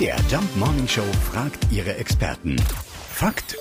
MDR Jump Morning Show fragt ihre Experten. Fakt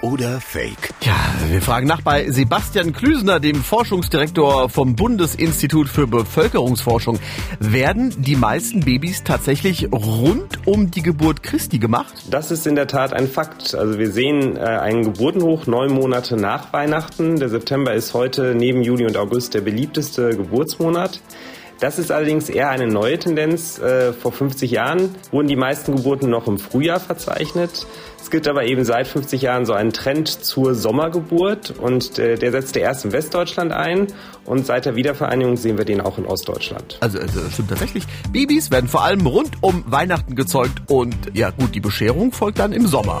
oder Fake? Ja, wir fragen nach bei Sebastian Klüsener, dem Forschungsdirektor vom Bundesinstitut für Bevölkerungsforschung. Werden die meisten Babys tatsächlich rund um die Geburt Christi gemacht? Das ist in der Tat ein Fakt. Also wir sehen äh, einen Geburtenhoch neun Monate nach Weihnachten. Der September ist heute neben Juli und August der beliebteste Geburtsmonat. Das ist allerdings eher eine neue Tendenz. Äh, vor 50 Jahren wurden die meisten Geburten noch im Frühjahr verzeichnet. Es gibt aber eben seit 50 Jahren so einen Trend zur Sommergeburt und äh, der setzte erst in Westdeutschland ein und seit der Wiedervereinigung sehen wir den auch in Ostdeutschland. Also, also stimmt tatsächlich. Babys werden vor allem rund um Weihnachten gezeugt und ja gut, die Bescherung folgt dann im Sommer.